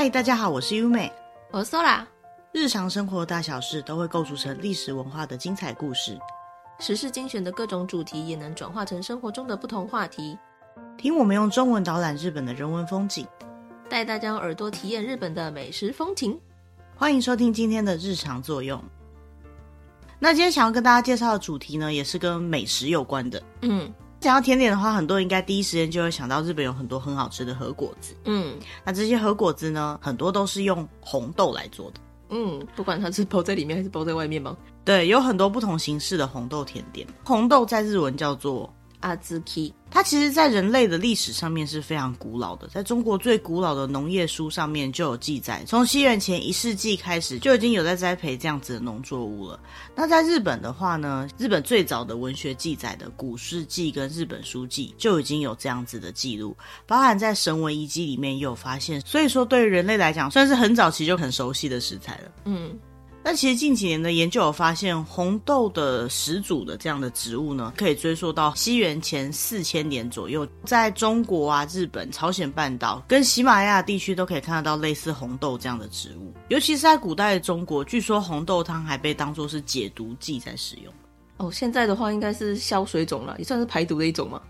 嗨，大家好，我是优美，我是 Sola。日常生活大小事都会构筑成历史文化的精彩故事，时事精选的各种主题也能转化成生活中的不同话题。听我们用中文导览日本的人文风景，带大家用耳朵体验日本的美食风情。欢迎收听今天的日常作用。那今天想要跟大家介绍的主题呢，也是跟美食有关的。嗯，讲到甜点的话，很多人应该第一时间就会想到日本有很多很好吃的和果子。嗯，那这些和果子呢，很多都是用红豆来做的。嗯，不管它是包在里面还是包在外面吗？对，有很多不同形式的红豆甜点。红豆在日文叫做阿兹基，它其实，在人类的历史上面是非常古老的。在中国最古老的农业书上面就有记载，从西元前一世纪开始就已经有在栽培这样子的农作物了。那在日本的话呢，日本最早的文学记载的《古世纪》跟《日本书记》就已经有这样子的记录，包含在神文遗迹里面也有发现。所以说，对于人类来讲，算是很早期就很熟悉的食材了。嗯。那其实近几年的研究有发现，红豆的始祖的这样的植物呢，可以追溯到西元前四千年左右，在中国啊、日本、朝鲜半岛跟喜马拉雅地区都可以看得到类似红豆这样的植物。尤其是在古代的中国，据说红豆汤还被当作是解毒剂在使用。哦，现在的话应该是消水肿了，也算是排毒的一种嘛。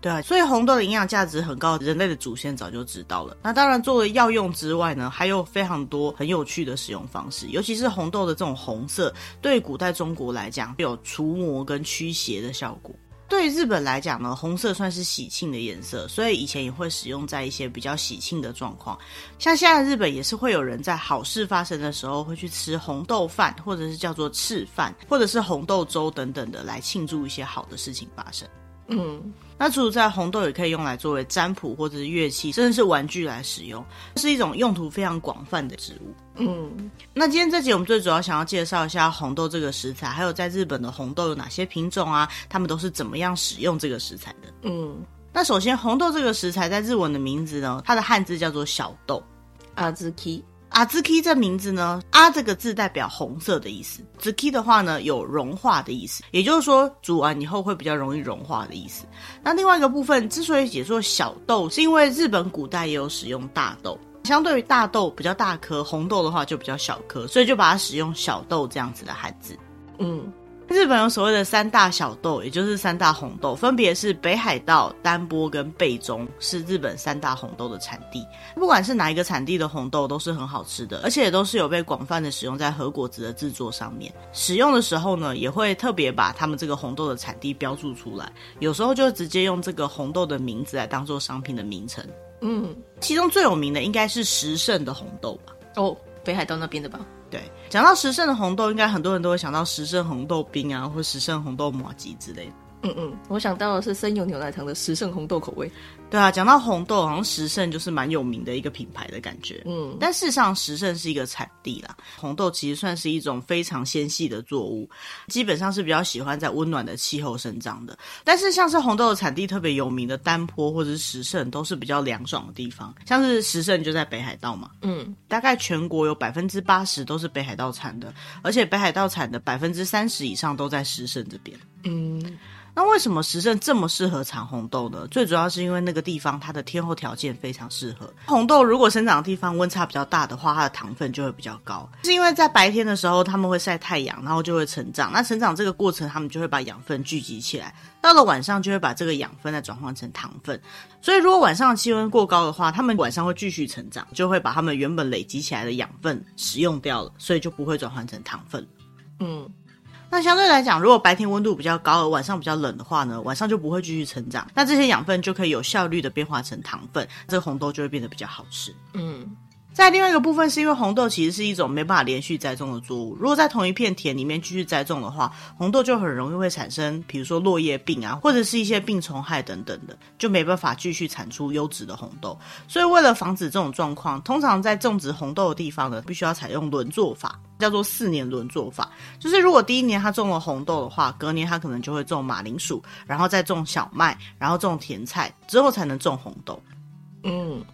对，所以红豆的营养价值很高，人类的祖先早就知道了。那当然，作为药用之外呢，还有非常多很有趣的使用方式。尤其是红豆的这种红色，对古代中国来讲，有除魔跟驱邪的效果。对日本来讲呢，红色算是喜庆的颜色，所以以前也会使用在一些比较喜庆的状况。像现在日本也是会有人在好事发生的时候，会去吃红豆饭，或者是叫做赤饭，或者是红豆粥等等的，来庆祝一些好的事情发生。嗯，那除此在，红豆也可以用来作为占卜或者是乐器，甚至是玩具来使用，是一种用途非常广泛的植物。嗯，那今天这集我们最主要想要介绍一下红豆这个食材，还有在日本的红豆有哪些品种啊？他们都是怎么样使用这个食材的？嗯，那首先红豆这个食材在日文的名字呢，它的汉字叫做小豆，阿兹基。阿兹基这名字呢，啊这个字代表红色的意思，兹基的话呢有融化的意思，也就是说煮完以后会比较容易融化的意思。那另外一个部分之所以解作小豆，是因为日本古代也有使用大豆，相对于大豆比较大颗，红豆的话就比较小颗，所以就把它使用小豆这样子的汉字。嗯。日本有所谓的三大小豆，也就是三大红豆，分别是北海道、丹波跟贝中，是日本三大红豆的产地。不管是哪一个产地的红豆，都是很好吃的，而且也都是有被广泛的使用在和果子的制作上面。使用的时候呢，也会特别把他们这个红豆的产地标注出来，有时候就直接用这个红豆的名字来当做商品的名称。嗯，其中最有名的应该是十胜的红豆吧？哦，北海道那边的吧？对，讲到十胜的红豆，应该很多人都会想到十胜红豆冰啊，或十胜红豆麻吉之类的。嗯嗯，我想到的是森永牛奶糖的十胜红豆口味。对啊，讲到红豆，好像十胜就是蛮有名的一个品牌的感觉。嗯，但事实上，十胜是一个产地啦。红豆其实算是一种非常纤细的作物，基本上是比较喜欢在温暖的气候生长的。但是，像是红豆的产地特别有名的丹坡或者是十胜，都是比较凉爽的地方。像是十胜就在北海道嘛，嗯，大概全国有百分之八十都是北海道产的，而且北海道产的百分之三十以上都在十胜这边。嗯。那为什么石胜这么适合产红豆呢？最主要是因为那个地方它的天候条件非常适合红豆。如果生长的地方温差比较大的话，它的糖分就会比较高。是因为在白天的时候，它们会晒太阳，然后就会成长。那成长这个过程，它们就会把养分聚集起来。到了晚上，就会把这个养分再转换成糖分。所以，如果晚上气温过高的话，它们晚上会继续成长，就会把它们原本累积起来的养分使用掉了，所以就不会转换成糖分。嗯。那相对来讲，如果白天温度比较高，而晚上比较冷的话呢，晚上就不会继续成长，那这些养分就可以有效率的变化成糖分，这个红豆就会变得比较好吃。嗯。在另外一个部分，是因为红豆其实是一种没办法连续栽种的作物。如果在同一片田里面继续栽种的话，红豆就很容易会产生，比如说落叶病啊，或者是一些病虫害等等的，就没办法继续产出优质的红豆。所以为了防止这种状况，通常在种植红豆的地方呢，必须要采用轮作法，叫做四年轮作法。就是如果第一年他种了红豆的话，隔年他可能就会种马铃薯，然后再种小麦，然后种甜菜，之后才能种红豆。嗯。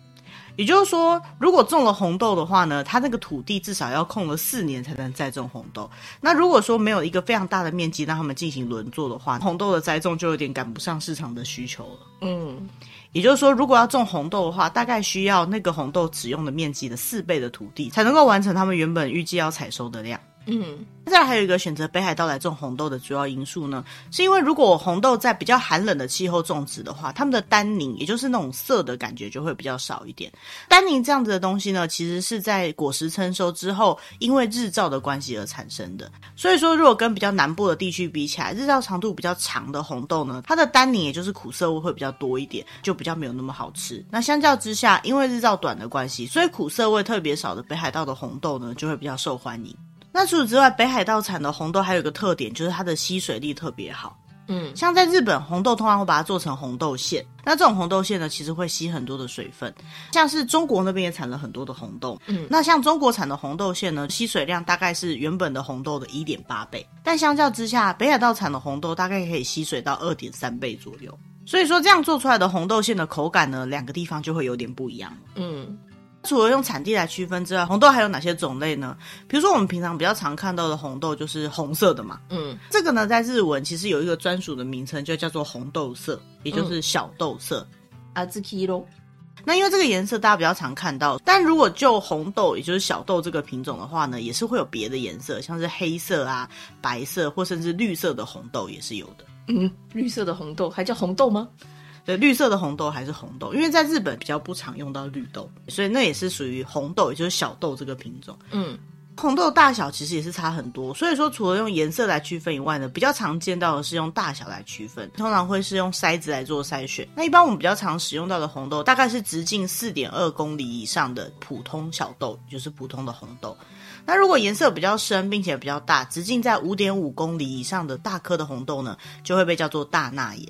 也就是说，如果种了红豆的话呢，它那个土地至少要空了四年才能再种红豆。那如果说没有一个非常大的面积让他们进行轮作的话，红豆的栽种就有点赶不上市场的需求了。嗯，也就是说，如果要种红豆的话，大概需要那个红豆只用的面积的四倍的土地，才能够完成他们原本预计要采收的量。嗯，再来还有一个选择北海道来种红豆的主要因素呢，是因为如果红豆在比较寒冷的气候种植的话，它们的单宁，也就是那种涩的感觉就会比较少一点。单宁这样子的东西呢，其实是在果实成熟之后，因为日照的关系而产生的。所以说，如果跟比较南部的地区比起来，日照长度比较长的红豆呢，它的单宁也就是苦涩味会比较多一点，就比较没有那么好吃。那相较之下，因为日照短的关系，所以苦涩味特别少的北海道的红豆呢，就会比较受欢迎。那除此之外，北海道产的红豆还有一个特点，就是它的吸水力特别好。嗯，像在日本，红豆通常会把它做成红豆馅。那这种红豆馅呢，其实会吸很多的水分。像是中国那边也产了很多的红豆。嗯，那像中国产的红豆馅呢，吸水量大概是原本的红豆的一点八倍。但相较之下，北海道产的红豆大概可以吸水到二点三倍左右。所以说，这样做出来的红豆馅的口感呢，两个地方就会有点不一样。嗯。除了用产地来区分之外，红豆还有哪些种类呢？比如说我们平常比较常看到的红豆就是红色的嘛。嗯，这个呢，在日文其实有一个专属的名称，就叫做红豆色，也就是小豆色。阿兹基罗。那因为这个颜色大家比较常看到，但如果就红豆，也就是小豆这个品种的话呢，也是会有别的颜色，像是黑色啊、白色或甚至绿色的红豆也是有的。嗯，绿色的红豆还叫红豆吗？对，绿色的红豆还是红豆，因为在日本比较不常用到绿豆，所以那也是属于红豆，也就是小豆这个品种。嗯，红豆大小其实也是差很多，所以说除了用颜色来区分以外呢，比较常见到的是用大小来区分，通常会是用筛子来做筛选。那一般我们比较常使用到的红豆，大概是直径四点二公里以上的普通小豆，就是普通的红豆。那如果颜色比较深并且比较大，直径在五点五公里以上的大颗的红豆呢，就会被叫做大纳言。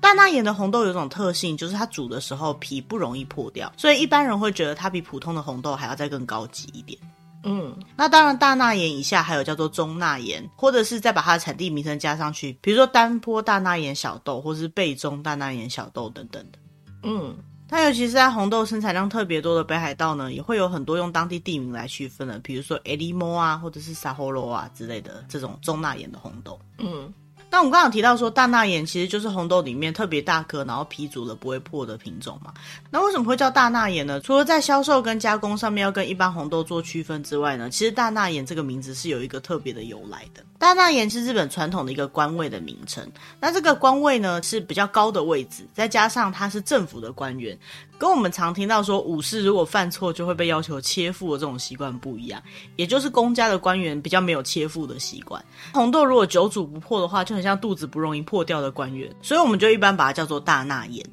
大纳盐的红豆有种特性，就是它煮的时候皮不容易破掉，所以一般人会觉得它比普通的红豆还要再更高级一点。嗯，那当然，大纳盐以下还有叫做中纳盐，或者是再把它的产地名称加上去，比如说丹波大纳盐小豆，或是贝中大纳盐小豆等等的。嗯，它尤其是在红豆生产量特别多的北海道呢，也会有很多用当地地名来区分的，比如说 Elimo 啊，或者是 Sahoro 啊之类的这种中纳盐的红豆。嗯。那我们刚刚提到说，大纳言其实就是红豆里面特别大颗，然后皮煮了不会破的品种嘛。那为什么会叫大纳言呢？除了在销售跟加工上面要跟一般红豆做区分之外呢，其实大纳言这个名字是有一个特别的由来的。大纳言是日本传统的一个官位的名称。那这个官位呢是比较高的位置，再加上他是政府的官员。跟我们常听到说武士如果犯错就会被要求切腹的这种习惯不一样，也就是公家的官员比较没有切腹的习惯。红豆如果久煮不破的话，就很像肚子不容易破掉的官员，所以我们就一般把它叫做大纳言。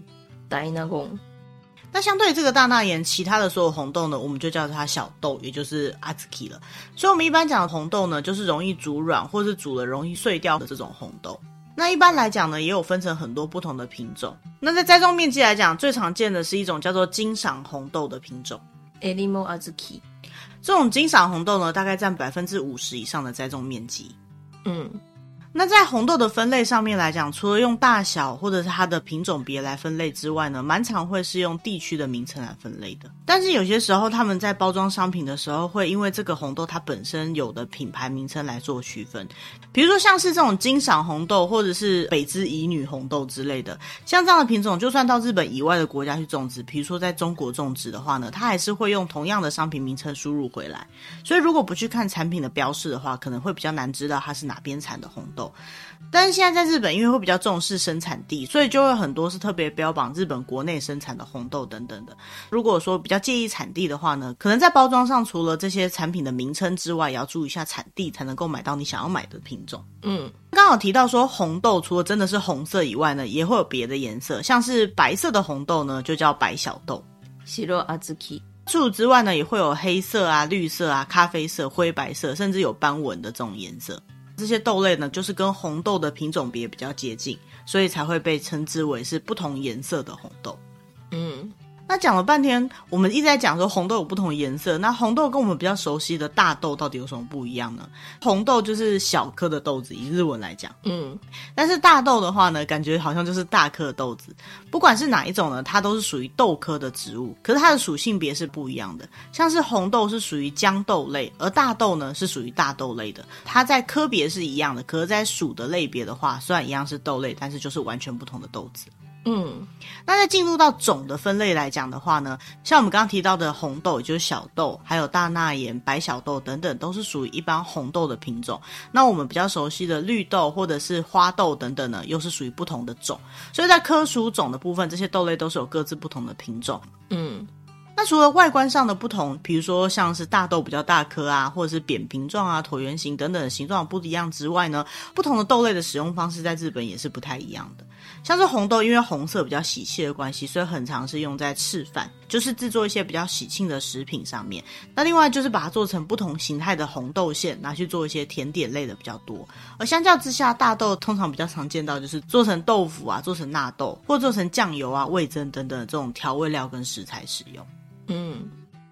大纳言。那相对于这个大纳言，其他的所有红豆呢，我们就叫它小豆，也就是阿兹基了。所以我们一般讲的红豆呢，就是容易煮软或是煮了容易碎掉的这种红豆。那一般来讲呢，也有分成很多不同的品种。那在栽种面积来讲，最常见的是一种叫做金赏红豆的品种。Elimo Azuki。这种金赏红豆呢，大概占百分之五十以上的栽种面积。嗯。那在红豆的分类上面来讲，除了用大小或者是它的品种别来分类之外呢，蛮常会是用地区的名称来分类的。但是有些时候他们在包装商品的时候，会因为这个红豆它本身有的品牌名称来做区分。比如说像是这种金赏红豆或者是北之乙女红豆之类的，像这样的品种，就算到日本以外的国家去种植，比如说在中国种植的话呢，它还是会用同样的商品名称输入回来。所以如果不去看产品的标示的话，可能会比较难知道它是哪边产的红豆。但是现在在日本，因为会比较重视生产地，所以就会很多是特别标榜日本国内生产的红豆等等的。如果说比较介意产地的话呢，可能在包装上除了这些产品的名称之外，也要注意一下产地，才能够买到你想要买的品种。嗯，刚好提到说红豆除了真的是红色以外呢，也会有别的颜色，像是白色的红豆呢，就叫白小豆。西洛阿兹基。除此之外呢，也会有黑色啊、绿色啊、咖啡色、灰白色，甚至有斑纹的这种颜色。这些豆类呢，就是跟红豆的品种别比较接近，所以才会被称之为是不同颜色的红豆。嗯，那讲了半天，我们一直在讲说红豆有不同的颜色。那红豆跟我们比较熟悉的大豆到底有什么不一样呢？红豆就是小颗的豆子，以日文来讲，嗯，但是大豆的话呢，感觉好像就是大颗的豆子。不管是哪一种呢，它都是属于豆科的植物，可是它的属性别是不一样的。像是红豆是属于豇豆类，而大豆呢是属于大豆类的。它在科别是一样的，可是在属的类别的话，虽然一样是豆类，但是就是完全不同的豆子。嗯，那在进入到种的分类来讲的话呢，像我们刚刚提到的红豆，也就是小豆，还有大纳盐、白小豆等等，都是属于一般红豆的品种。那我们比较熟悉的绿豆或者是花豆等等呢，又是属于不同的种。所以在科属种的部分，这些豆类都是有各自不同的品种。嗯。那除了外观上的不同，比如说像是大豆比较大颗啊，或者是扁平状啊、椭圆形等等的形状不一样之外呢，不同的豆类的使用方式在日本也是不太一样的。像是红豆，因为红色比较喜气的关系，所以很常是用在吃饭，就是制作一些比较喜庆的食品上面。那另外就是把它做成不同形态的红豆馅，拿去做一些甜点类的比较多。而相较之下，大豆通常比较常见到就是做成豆腐啊，做成纳豆，或做成酱油啊、味增等等的这种调味料跟食材使用。嗯，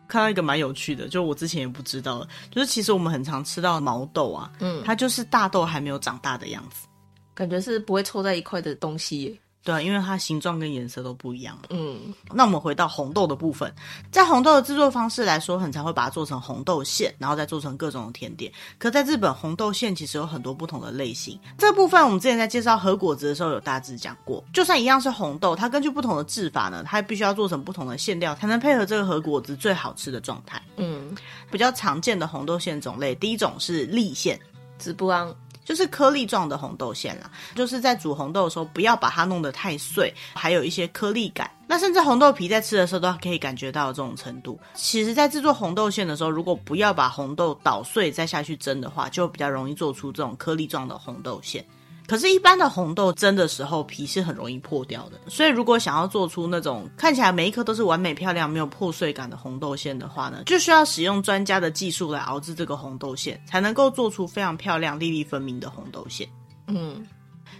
看到一个蛮有趣的，就我之前也不知道的，就是其实我们很常吃到毛豆啊，嗯，它就是大豆还没有长大的样子，感觉是不会凑在一块的东西耶。对啊，因为它形状跟颜色都不一样。嗯，那我们回到红豆的部分，在红豆的制作方式来说，很常会把它做成红豆馅，然后再做成各种的甜点。可在日本，红豆馅其实有很多不同的类型。这部分我们之前在介绍和果子的时候有大致讲过。就算一样是红豆，它根据不同的制法呢，它必须要做成不同的馅料，才能配合这个和果子最好吃的状态。嗯，比较常见的红豆馅种类，第一种是粒馅，直不昂。就是颗粒状的红豆馅啦，就是在煮红豆的时候，不要把它弄得太碎，还有一些颗粒感。那甚至红豆皮在吃的时候都可以感觉到这种程度。其实，在制作红豆馅的时候，如果不要把红豆捣碎再下去蒸的话，就比较容易做出这种颗粒状的红豆馅。可是，一般的红豆蒸的时候，皮是很容易破掉的。所以，如果想要做出那种看起来每一颗都是完美漂亮、没有破碎感的红豆馅的话呢，就需要使用专家的技术来熬制这个红豆馅，才能够做出非常漂亮、粒粒分明的红豆馅。嗯，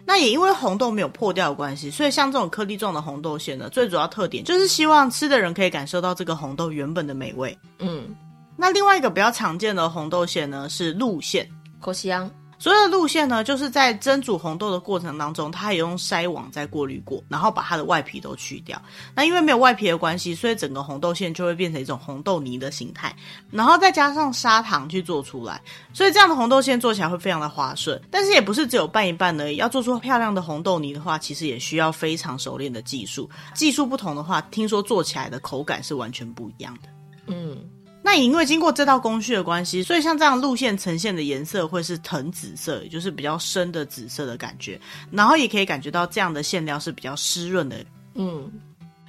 那也因为红豆没有破掉的关系，所以像这种颗粒状的红豆馅呢，最主要特点就是希望吃的人可以感受到这个红豆原本的美味。嗯，那另外一个比较常见的红豆馅呢，是露馅。口西洋。所有的路线呢，就是在蒸煮红豆的过程当中，它也用筛网再过滤过，然后把它的外皮都去掉。那因为没有外皮的关系，所以整个红豆馅就会变成一种红豆泥的形态，然后再加上砂糖去做出来，所以这样的红豆馅做起来会非常的滑顺。但是也不是只有拌一拌而已，要做出漂亮的红豆泥的话，其实也需要非常熟练的技术。技术不同的话，听说做起来的口感是完全不一样的。嗯。那也因为经过这道工序的关系，所以像这样路线呈现的颜色会是藤紫色，也就是比较深的紫色的感觉。然后也可以感觉到这样的馅料是比较湿润的。嗯，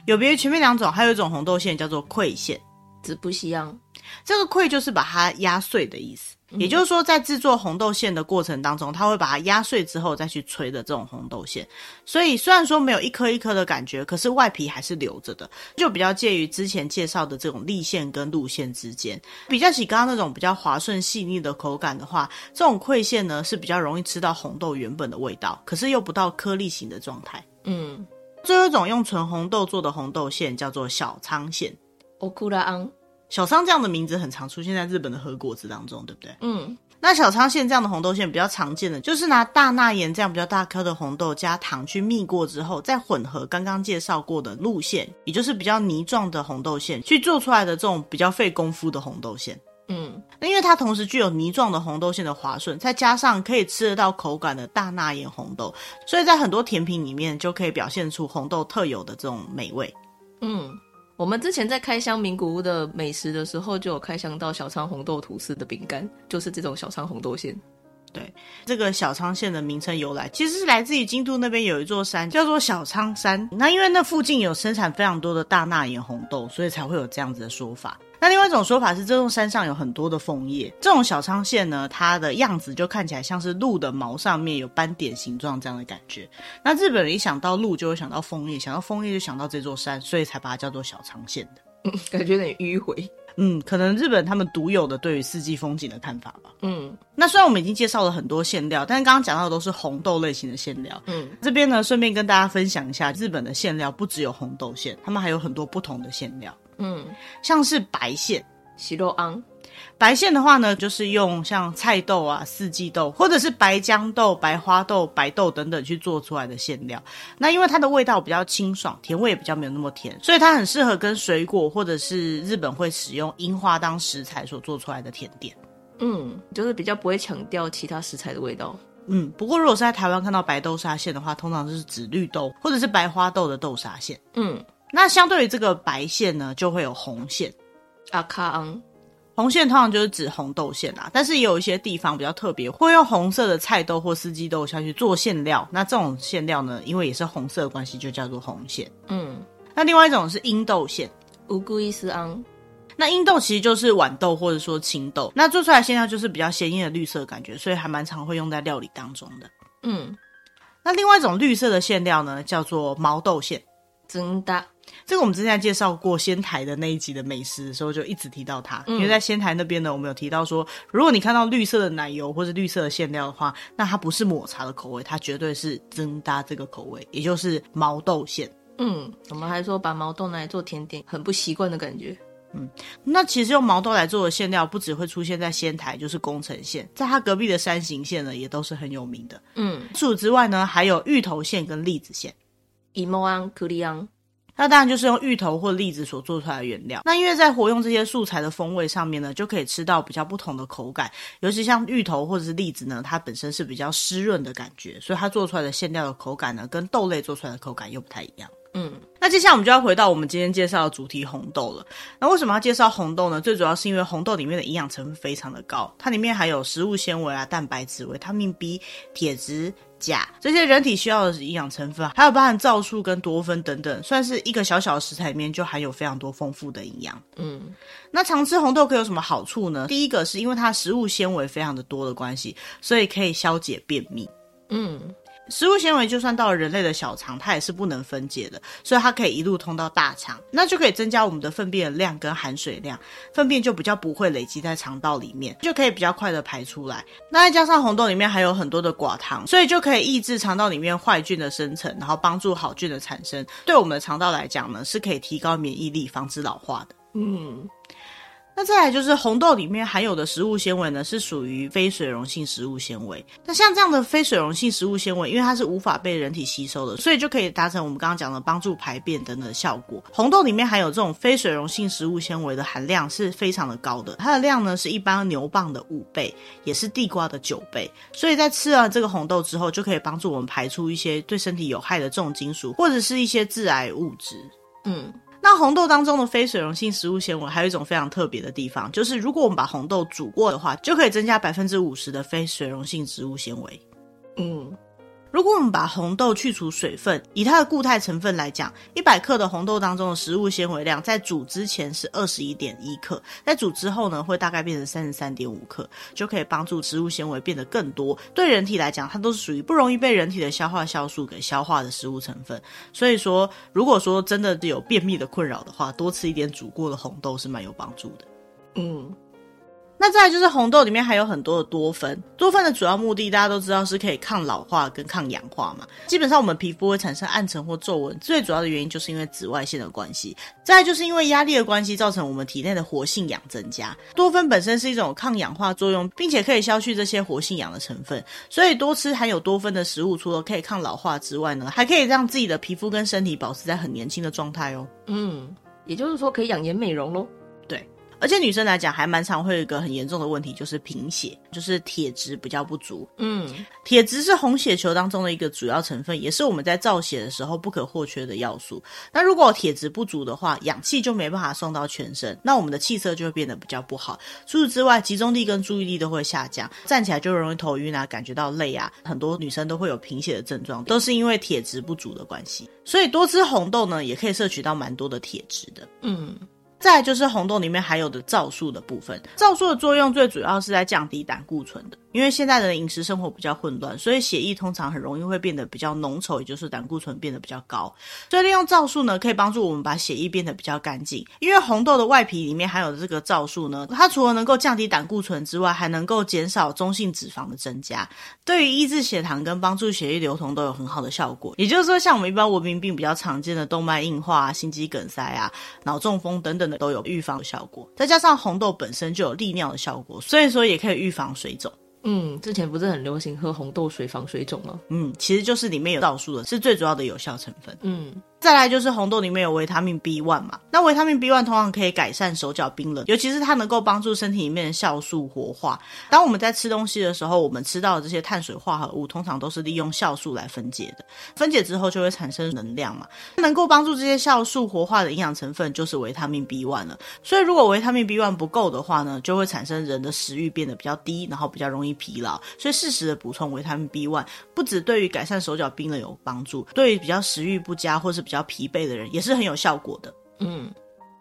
有别于前面两种，还有一种红豆馅叫做溃馅，子不西洋。这个溃就是把它压碎的意思。也就是说，在制作红豆馅的过程当中，它会把它压碎之后再去吹的这种红豆馅。所以虽然说没有一颗一颗的感觉，可是外皮还是留着的，就比较介于之前介绍的这种立馅跟露馅之间。比较起刚刚那种比较滑顺细腻的口感的话，这种溃馅呢是比较容易吃到红豆原本的味道，可是又不到颗粒型的状态。嗯，最后一种用纯红豆做的红豆馅叫做小仓馅。欧库拉昂。小仓这样的名字很常出现在日本的和果子当中，对不对？嗯，那小仓馅这样的红豆馅比较常见的，就是拿大纳盐这样比较大颗的红豆加糖去蜜过之后，再混合刚刚介绍过的路线，也就是比较泥状的红豆馅，去做出来的这种比较费功夫的红豆馅。嗯，那因为它同时具有泥状的红豆馅的滑顺，再加上可以吃得到口感的大纳盐红豆，所以在很多甜品里面就可以表现出红豆特有的这种美味。嗯。我们之前在开箱名古屋的美食的时候，就有开箱到小仓红豆吐司的饼干，就是这种小仓红豆馅。对，这个小仓馅的名称由来，其实是来自于京都那边有一座山叫做小仓山。那因为那附近有生产非常多的大纳言红豆，所以才会有这样子的说法。那另外一种说法是，这座山上有很多的枫叶。这种小仓线呢，它的样子就看起来像是鹿的毛上面有斑点形状这样的感觉。那日本人一想到鹿，就会想到枫叶，想到枫叶就想到这座山，所以才把它叫做小仓线的。嗯，感觉有点迂回。嗯，可能日本他们独有的对于四季风景的看法吧。嗯，那虽然我们已经介绍了很多馅料，但是刚刚讲到的都是红豆类型的馅料。嗯，这边呢，顺便跟大家分享一下，日本的馅料不只有红豆馅，他们还有很多不同的馅料。嗯，像是白馅，西肉昂。白馅的话呢，就是用像菜豆啊、四季豆，或者是白豇豆、白花豆、白豆等等去做出来的馅料。那因为它的味道比较清爽，甜味也比较没有那么甜，所以它很适合跟水果或者是日本会使用樱花当食材所做出来的甜点。嗯，就是比较不会强调其他食材的味道。嗯，不过如果是在台湾看到白豆沙馅的话，通常就是指绿豆或者是白花豆的豆沙馅。嗯，那相对于这个白线呢，就会有红线。阿卡昂。红线通常就是指红豆馅啦，但是也有一些地方比较特别，会用红色的菜豆或四季豆下去做馅料。那这种馅料呢，因为也是红色的关系，就叫做红馅。嗯，那另外一种是鹰豆馅，乌龟伊斯昂。那鹰豆其实就是豌豆或者说青豆，那做出来的馅料就是比较鲜艳的绿色的感觉，所以还蛮常会用在料理当中的。嗯，那另外一种绿色的馅料呢，叫做毛豆馅。真的。这个我们之前介绍过仙台的那一集的美食的时候，就一直提到它。嗯、因为在仙台那边呢，我们有提到说，如果你看到绿色的奶油或者绿色的馅料的话，那它不是抹茶的口味，它绝对是增搭这个口味，也就是毛豆馅。嗯，我们还说把毛豆拿来做甜点，很不习惯的感觉。嗯，那其实用毛豆来做的馅料，不只会出现在仙台，就是宫城县，在它隔壁的山形县呢，也都是很有名的。嗯，除此之外呢，还有芋头馅跟栗子馅。伊莫安库里昂。那当然就是用芋头或栗子所做出来的原料。那因为在活用这些素材的风味上面呢，就可以吃到比较不同的口感。尤其像芋头或者是栗子呢，它本身是比较湿润的感觉，所以它做出来的馅料的口感呢，跟豆类做出来的口感又不太一样。嗯，那接下来我们就要回到我们今天介绍的主题红豆了。那为什么要介绍红豆呢？最主要是因为红豆里面的营养成分非常的高，它里面含有食物纤维啊、蛋白质、维他命 B、铁质。钾这些人体需要的营养成分，还有包含皂素跟多酚等等，算是一个小小的食材里面就含有非常多丰富的营养。嗯，那常吃红豆可有什么好处呢？第一个是因为它食物纤维非常的多的关系，所以可以消解便秘。嗯。食物纤维就算到了人类的小肠，它也是不能分解的，所以它可以一路通到大肠，那就可以增加我们的粪便的量跟含水量，粪便就比较不会累积在肠道里面，就可以比较快的排出来。那再加上红豆里面还有很多的寡糖，所以就可以抑制肠道里面坏菌的生成，然后帮助好菌的产生。对我们的肠道来讲呢，是可以提高免疫力，防止老化的。嗯。那再来就是红豆里面含有的食物纤维呢，是属于非水溶性食物纤维。那像这样的非水溶性食物纤维，因为它是无法被人体吸收的，所以就可以达成我们刚刚讲的帮助排便等等的效果。红豆里面含有这种非水溶性食物纤维的含量是非常的高的，它的量呢是一般牛蒡的五倍，也是地瓜的九倍。所以在吃了这个红豆之后，就可以帮助我们排出一些对身体有害的重金属，或者是一些致癌物质。嗯。那红豆当中的非水溶性食物纤维还有一种非常特别的地方，就是如果我们把红豆煮过的话，就可以增加百分之五十的非水溶性植物纤维。嗯。如果我们把红豆去除水分，以它的固态成分来讲，一百克的红豆当中的食物纤维量，在煮之前是二十一点一克，在煮之后呢，会大概变成三十三点五克，就可以帮助植物纤维变得更多。对人体来讲，它都是属于不容易被人体的消化酵素给消化的食物成分。所以说，如果说真的有便秘的困扰的话，多吃一点煮过的红豆是蛮有帮助的。嗯。那再就是红豆里面还有很多的多酚，多酚的主要目的大家都知道是可以抗老化跟抗氧化嘛。基本上我们皮肤会产生暗沉或皱纹，最主要的原因就是因为紫外线的关系。再就是因为压力的关系，造成我们体内的活性氧增加。多酚本身是一种抗氧化作用，并且可以消去这些活性氧的成分，所以多吃含有多酚的食物，除了可以抗老化之外呢，还可以让自己的皮肤跟身体保持在很年轻的状态哦。嗯，也就是说可以养颜美容喽。而且女生来讲，还蛮常会有一个很严重的问题，就是贫血，就是铁质比较不足。嗯，铁质是红血球当中的一个主要成分，也是我们在造血的时候不可或缺的要素。那如果铁质不足的话，氧气就没办法送到全身，那我们的气色就会变得比较不好。除此之外，集中力跟注意力都会下降，站起来就容易头晕啊，感觉到累啊。很多女生都会有贫血的症状，都是因为铁质不足的关系。所以多吃红豆呢，也可以摄取到蛮多的铁质的。嗯。再就是红豆里面含有的皂素的部分，皂素的作用最主要是在降低胆固醇的。因为现在的饮食生活比较混乱，所以血液通常很容易会变得比较浓稠，也就是胆固醇变得比较高。所以利用皂素呢，可以帮助我们把血液变得比较干净。因为红豆的外皮里面含有的这个皂素呢，它除了能够降低胆固醇之外，还能够减少中性脂肪的增加，对于抑制血糖跟帮助血液流通都有很好的效果。也就是说，像我们一般文明病比较常见的动脉硬化、心肌梗塞啊、脑中风等等的，都有预防效果。再加上红豆本身就有利尿的效果，所以说也可以预防水肿。嗯，之前不是很流行喝红豆水防水肿吗？嗯，其实就是里面有皂素的，是最主要的有效成分。嗯。再来就是红豆里面有维他命 B one 嘛，那维他命 B one 通常可以改善手脚冰冷，尤其是它能够帮助身体里面的酵素活化。当我们在吃东西的时候，我们吃到的这些碳水化合物通常都是利用酵素来分解的，分解之后就会产生能量嘛。能够帮助这些酵素活化的营养成分就是维他命 B one 了。所以如果维他命 B one 不够的话呢，就会产生人的食欲变得比较低，然后比较容易疲劳。所以适时的补充维他命 B one，不只对于改善手脚冰冷有帮助，对于比较食欲不佳或是比较疲惫的人也是很有效果的。嗯，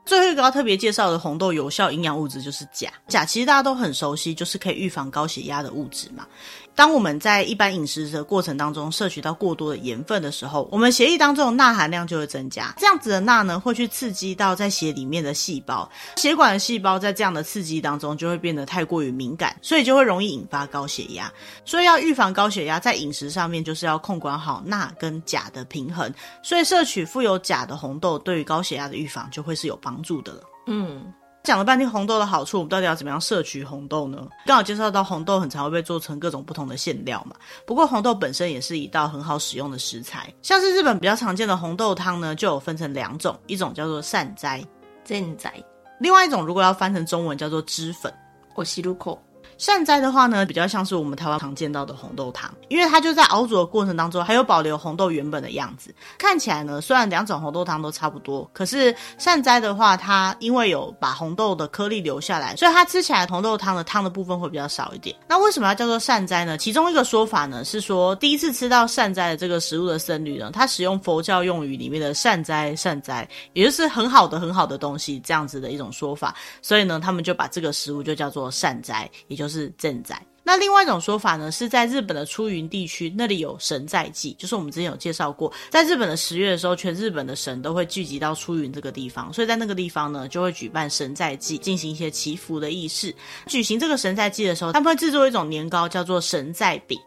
最后一个要特别介绍的红豆有效营养物质就是钾。钾其实大家都很熟悉，就是可以预防高血压的物质嘛。当我们在一般饮食的过程当中摄取到过多的盐分的时候，我们血液当中的钠含量就会增加。这样子的钠呢，会去刺激到在血里面的细胞，血管的细胞在这样的刺激当中就会变得太过于敏感，所以就会容易引发高血压。所以要预防高血压，在饮食上面就是要控管好钠跟钾的平衡。所以摄取富有钾的红豆，对于高血压的预防就会是有帮助的了。嗯。讲了半天红豆的好处，我们到底要怎么样摄取红豆呢？刚好介绍到红豆很常会被做成各种不同的馅料嘛。不过红豆本身也是一道很好使用的食材，像是日本比较常见的红豆汤呢，就有分成两种，一种叫做善哉，善哉，另外一种如果要翻成中文叫做汁粉，おしるこ。 善哉的话呢，比较像是我们台湾常见到的红豆汤，因为它就在熬煮的过程当中，还有保留红豆原本的样子。看起来呢，虽然两种红豆汤都差不多，可是善哉的话，它因为有把红豆的颗粒留下来，所以它吃起来红豆汤的汤的部分会比较少一点。那为什么要叫做善哉呢？其中一个说法呢是说，第一次吃到善哉的这个食物的僧侣呢，他使用佛教用语里面的善哉善哉，也就是很好的很好的东西这样子的一种说法，所以呢，他们就把这个食物就叫做善哉，也就是。就是賑灾。那另外一种说法呢，是在日本的出云地区，那里有神在祭，就是我们之前有介绍过，在日本的十月的时候，全日本的神都会聚集到出云这个地方，所以在那个地方呢，就会举办神在祭，进行一些祈福的仪式。举行这个神在祭的时候，他们会制作一种年糕，叫做神在饼，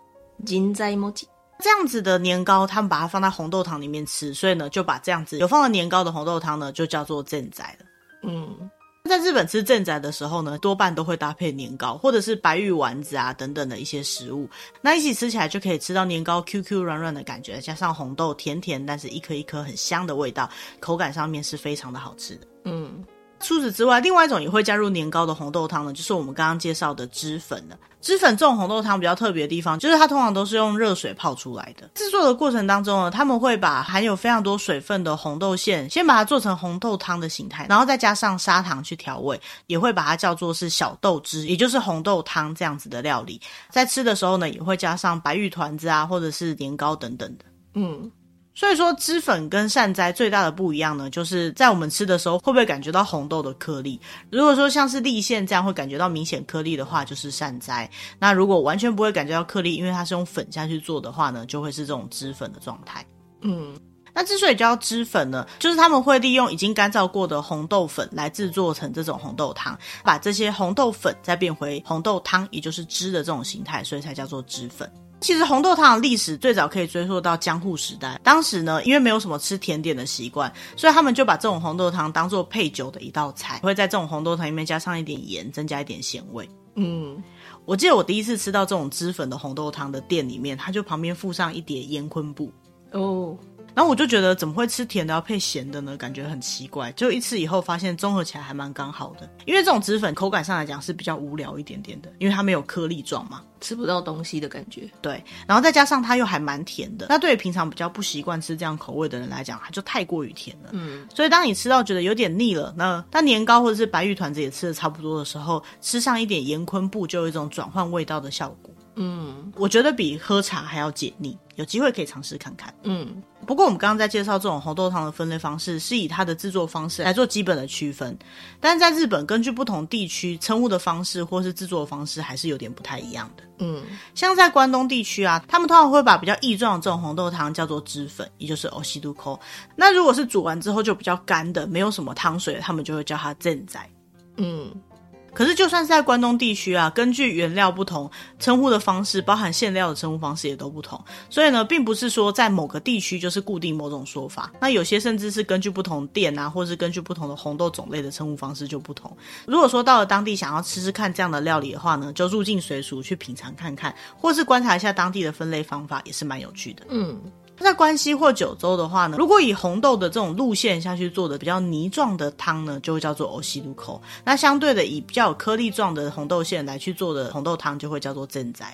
金在饼。这样子的年糕，他们把它放在红豆汤里面吃，所以呢，就把这样子有放了年糕的红豆汤呢，就叫做賑灾了。嗯。在日本吃正宅的时候呢，多半都会搭配年糕或者是白玉丸子啊等等的一些食物，那一起吃起来就可以吃到年糕 Q Q 软软的感觉，加上红豆甜甜，但是一颗一颗很香的味道，口感上面是非常的好吃的。嗯。除此之外，另外一种也会加入年糕的红豆汤呢，就是我们刚刚介绍的汁粉了。汁粉这种红豆汤比较特别的地方，就是它通常都是用热水泡出来的。制作的过程当中呢，他们会把含有非常多水分的红豆馅，先把它做成红豆汤的形态，然后再加上砂糖去调味，也会把它叫做是小豆汁，也就是红豆汤这样子的料理。在吃的时候呢，也会加上白玉团子啊，或者是年糕等等的。嗯。所以说，脂粉跟善哉最大的不一样呢，就是在我们吃的时候会不会感觉到红豆的颗粒？如果说像是立线这样会感觉到明显颗粒的话，就是善哉。那如果完全不会感觉到颗粒，因为它是用粉下去做的话呢，就会是这种脂粉的状态。嗯，那之所以叫脂粉呢，就是他们会利用已经干燥过的红豆粉来制作成这种红豆汤，把这些红豆粉再变回红豆汤，也就是汁的这种形态，所以才叫做脂粉。其实红豆汤的历史最早可以追溯到江户时代。当时呢，因为没有什么吃甜点的习惯，所以他们就把这种红豆汤当做配酒的一道菜，会在这种红豆汤里面加上一点盐，增加一点咸味。嗯，我记得我第一次吃到这种脂粉的红豆汤的店里面，它就旁边附上一碟烟昆布。哦。然后我就觉得怎么会吃甜的要配咸的呢？感觉很奇怪。就一次以后发现综合起来还蛮刚好的。因为这种脂粉口感上来讲是比较无聊一点点的，因为它没有颗粒状嘛，吃不到东西的感觉。对，然后再加上它又还蛮甜的。那对于平常比较不习惯吃这样口味的人来讲，它就太过于甜了。嗯，所以当你吃到觉得有点腻了，那它年糕或者是白玉团子也吃的差不多的时候，吃上一点盐昆布就有一种转换味道的效果。嗯，我觉得比喝茶还要解腻，有机会可以尝试看看。嗯，不过我们刚刚在介绍这种红豆汤的分类方式，是以它的制作方式来做基本的区分。但是在日本，根据不同地区称呼的方式或是制作的方式，还是有点不太一样的。嗯，像在关东地区啊，他们通常会把比较液状的这种红豆汤叫做脂粉，也就是 oshiruko。那如果是煮完之后就比较干的，没有什么汤水，他们就会叫它正仔。嗯。可是，就算是在关东地区啊，根据原料不同，称呼的方式，包含馅料的称呼方式也都不同。所以呢，并不是说在某个地区就是固定某种说法。那有些甚至是根据不同店啊，或是根据不同的红豆种类的称呼方式就不同。如果说到了当地想要吃吃看这样的料理的话呢，就入境随俗去品尝看看，或是观察一下当地的分类方法，也是蛮有趣的。嗯。在关西或九州的话呢，如果以红豆的这种路线下去做的比较泥状的汤呢，就会叫做欧西路口。那相对的，以比较有颗粒状的红豆馅来去做的红豆汤，就会叫做正仔。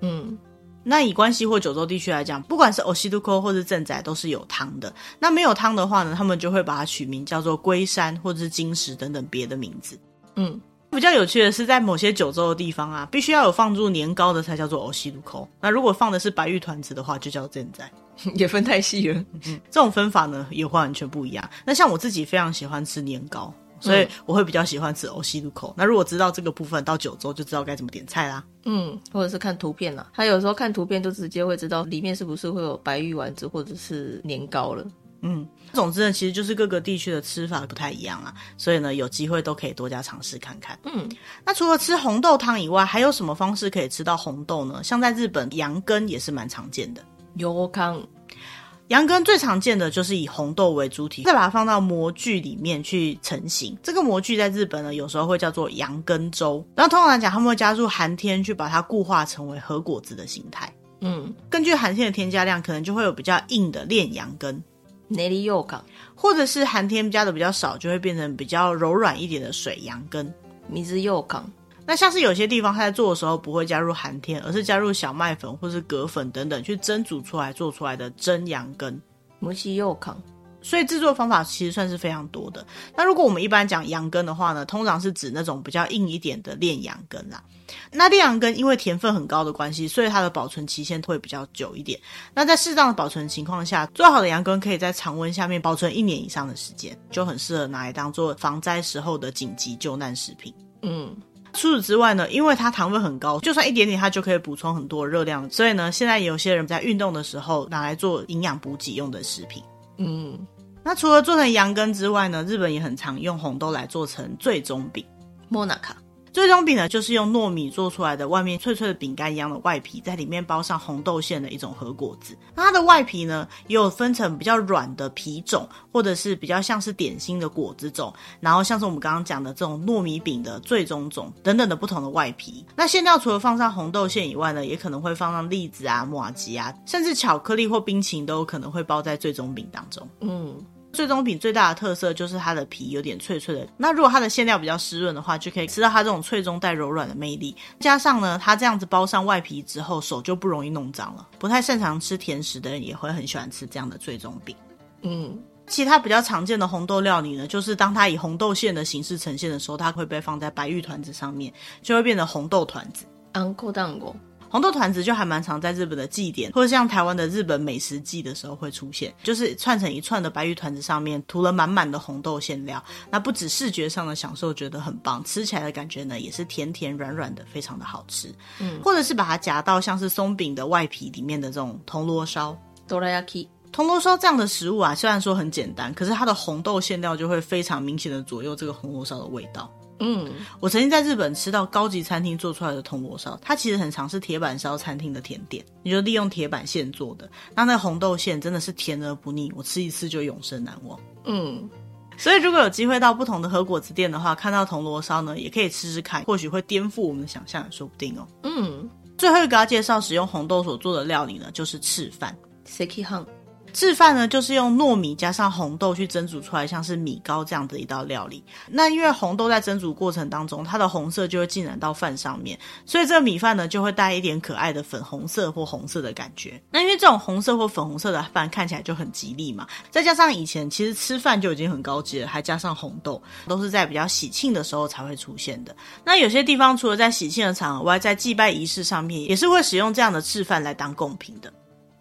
嗯，那以关西或九州地区来讲，不管是 oshiruko 或是正仔，都是有汤的。那没有汤的话呢，他们就会把它取名叫做龟山或者是金石等等别的名字。嗯。比较有趣的是，在某些九州的地方啊，必须要有放入年糕的才叫做 oshiruko。那如果放的是白玉团子的话，就叫正仔。也分太细了。嗯，这种分法呢，也会完全不一样。那像我自己非常喜欢吃年糕，所以我会比较喜欢吃 oshiruko。那如果知道这个部分，到九州就知道该怎么点菜啦。嗯，或者是看图片啦，他有时候看图片就直接会知道里面是不是会有白玉丸子或者是年糕了。嗯，总之呢，其实就是各个地区的吃法不太一样啊，所以呢，有机会都可以多加尝试看看。嗯，那除了吃红豆汤以外，还有什么方式可以吃到红豆呢？像在日本，羊羹也是蛮常见的。有康，羊羹最常见的就是以红豆为主体，再把它放到模具里面去成型。这个模具在日本呢，有时候会叫做羊羹粥。然后通常来讲，他们会加入寒天去把它固化成为核果子的形态。嗯，根据寒天的添加量，可能就会有比较硬的炼羊羹。练り羊羹，或者是寒天加的比较少，就会变成比较柔软一点的水羊羹。水羊羹。那像是有些地方它在做的时候不会加入寒天，而是加入小麦粉或是葛粉等等去蒸煮出来做出来的蒸羊羹。蒸し羊羹。所以制作方法其实算是非常多的。那如果我们一般讲羊羹的话呢，通常是指那种比较硬一点的炼羊羹啦。那炼羊羹因为甜分很高的关系，所以它的保存期限会比较久一点。那在适当的保存情况下，做好的羊羹可以在常温下面保存一年以上的时间，就很适合拿来当做防灾时候的紧急救难食品。嗯，除此之外呢，因为它糖分很高，就算一点点它就可以补充很多热量，所以呢，现在有些人在运动的时候拿来做营养补给用的食品。嗯。那除了做成羊羹之外呢，日本也很常用红豆来做成最中饼。もなか。 最终饼呢，就是用糯米做出来的，外面脆脆的饼干一样的外皮，在里面包上红豆馅的一种和果子。那它的外皮呢，也有分成比较软的皮种，或者是比较像是点心的果子种，然后像是我们刚刚讲的这种糯米饼的最终种等等的不同的外皮。那馅料除了放上红豆馅以外呢，也可能会放上栗子啊、麻糬啊，甚至巧克力或冰淇淋都有可能会包在最终饼当中。嗯。最中饼最大的特色就是它的皮有点脆脆的。那如果它的馅料比较湿润的话，就可以吃到它这种脆中带柔软的魅力。加上呢，它这样子包上外皮之后，手就不容易弄脏了。不太擅长吃甜食的人也会很喜欢吃这样的最中饼。嗯，其他比较常见的红豆料理呢，就是当它以红豆馅的形式呈现的时候，它会被放在白玉团子上面，就会变成红豆团子。あんこ団子。 红豆团子就还蛮常在日本的祭典，或者像台湾的日本美食祭的时候会出现，就是串成一串的白玉团子，上面涂了满满的红豆馅料。那不止视觉上的享受觉得很棒，吃起来的感觉呢也是甜甜软软的，非常的好吃。嗯，或者是把它夹到像是松饼的外皮里面的这种铜锣烧。どら焼き。铜锣烧这样的食物啊，虽然说很简单，可是它的红豆馅料就会非常明显的左右这个红锣烧的味道。 嗯，我曾经在日本吃到高级餐厅做出来的铜锣烧，它其实很常是铁板烧餐厅的甜点，你就利用铁板现做的，那那红豆馅真的是甜而不腻，我吃一次就永生难忘。嗯，所以如果有机会到不同的和果子店的话，看到铜锣烧呢，也可以吃吃看，或许会颠覆我们的想象，也说不定哦。嗯，最后一个要介绍使用红豆所做的料理呢，就是赤饭。赤饭。制饭呢，就是用糯米加上红豆去蒸煮出来，像是米糕这样的一道料理。那因为红豆在蒸煮过程当中，它的红色就会浸染到饭上面，所以这个米饭呢就会带一点可爱的粉红色或红色的感觉。那因为这种红色或粉红色的饭看起来就很吉利嘛，再加上以前其实吃饭就已经很高级了，还加上红豆，都是在比较喜庆的时候才会出现的。那有些地方除了在喜庆的场合外，在祭拜仪式上面也是会使用这样的制饭来当贡品的。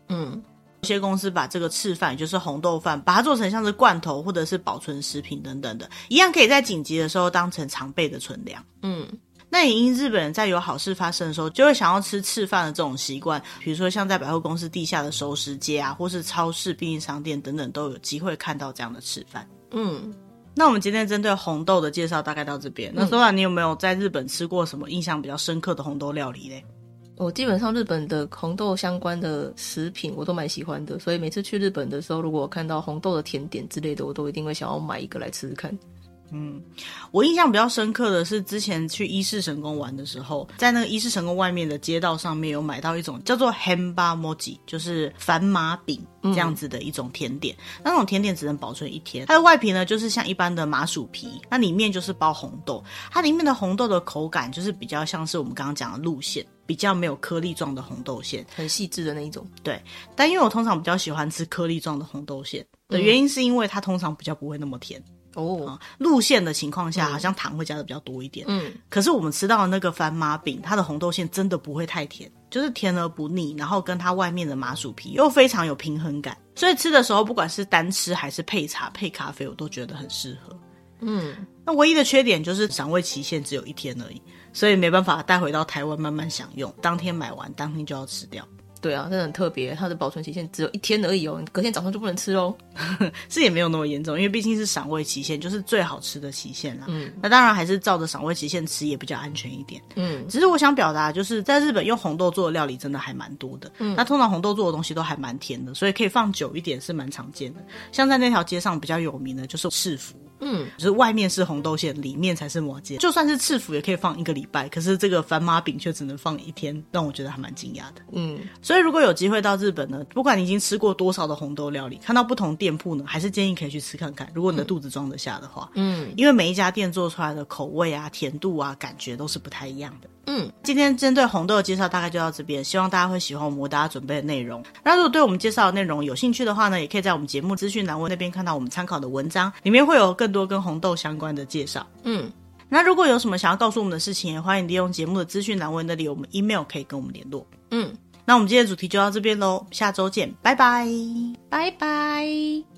嗯。有些公司把这个赤饭，也就是红豆饭，把它做成像是罐头或者是保存食品等等的，一样可以在紧急的时候当成常备的存粮。嗯，那也因日本人在有好事发生的时候，就会想要吃赤饭的这种习惯，比如说像在百货公司地下的熟食街啊，或是超市、便利商店等等，都有机会看到这样的赤饭。嗯，那我们今天针对红豆的介绍大概到这边。那 Sora，你有没有在日本吃过什么印象比较深刻的红豆料理嘞？我基本上日本的红豆相关的食品我都蛮喜欢的，所以每次去日本的时候，如果我看到红豆的甜点之类的，我都一定会想要买一个来吃吃看。嗯，我印象比较深刻的是之前去伊势神宫玩的时候，在那个伊势神宫外面的街道上面有买到一种叫做 Henba Mochi，就是繁麻饼这样子的一种甜点。嗯、那种甜点只能保存一天，它的外皮呢就是像一般的麻薯皮，那里面就是包红豆，它里面的红豆的口感就是比较像是我们刚刚讲的路线，比较没有颗粒状的红豆馅，很细致的那一种。对，但因为我通常比较喜欢吃颗粒状的红豆馅的原因，是因为它通常比较不会那么甜。哦，路线的情况下，好像糖会加的比较多一点。嗯，可是我们吃到的那个番麻饼，它的红豆馅真的不会太甜，就是甜而不腻，然后跟它外面的麻薯皮又非常有平衡感，所以吃的时候不管是单吃还是配茶配咖啡，我都觉得很适合。嗯，那唯一的缺点就是赏味期限只有一天而已，所以没办法带回到台湾慢慢享用，当天买完当天就要吃掉。对啊，真的很特别，它的保存期限只有一天而已哦，隔天早上就不能吃哦。是也没有那么严重，因为毕竟是赏味期限，就是最好吃的期限啦。嗯，那当然还是照着赏味期限吃也比较安全一点。嗯，只是我想表达，就是在日本用红豆做的料理真的还蛮多的。嗯，那通常红豆做的东西都还蛮甜的，所以可以放久一点是蛮常见的。像在那条街上比较有名的就是赤福。嗯，就是外面是红豆馅，里面才是麻糬。就算是赤福也可以放一个礼拜，可是这个番麻饼却只能放一天，让我觉得还蛮惊讶的。嗯，所以如果有机会到日本呢，不管你已经吃过多少的红豆料理，看到不同店铺呢，还是建议可以去吃看看。如果你的肚子装得下的话，嗯，因为每一家店做出来的口味啊、甜度啊、感觉都是不太一样的。嗯，今天针对红豆的介绍大概就到这边，希望大家会喜欢我们为大家准备的内容。那如果对我们介绍的内容有兴趣的话呢，也可以在我们节目资讯栏位那边看到我们参考的文章，里面会有更多跟红豆相关的介绍。嗯，那如果有什么想要告诉我们的事情，也欢迎利用节目的资讯栏位那里有我们 email 可以跟我们联络。嗯，那我们今天的主题就到这边喽，下周见，拜拜，拜拜。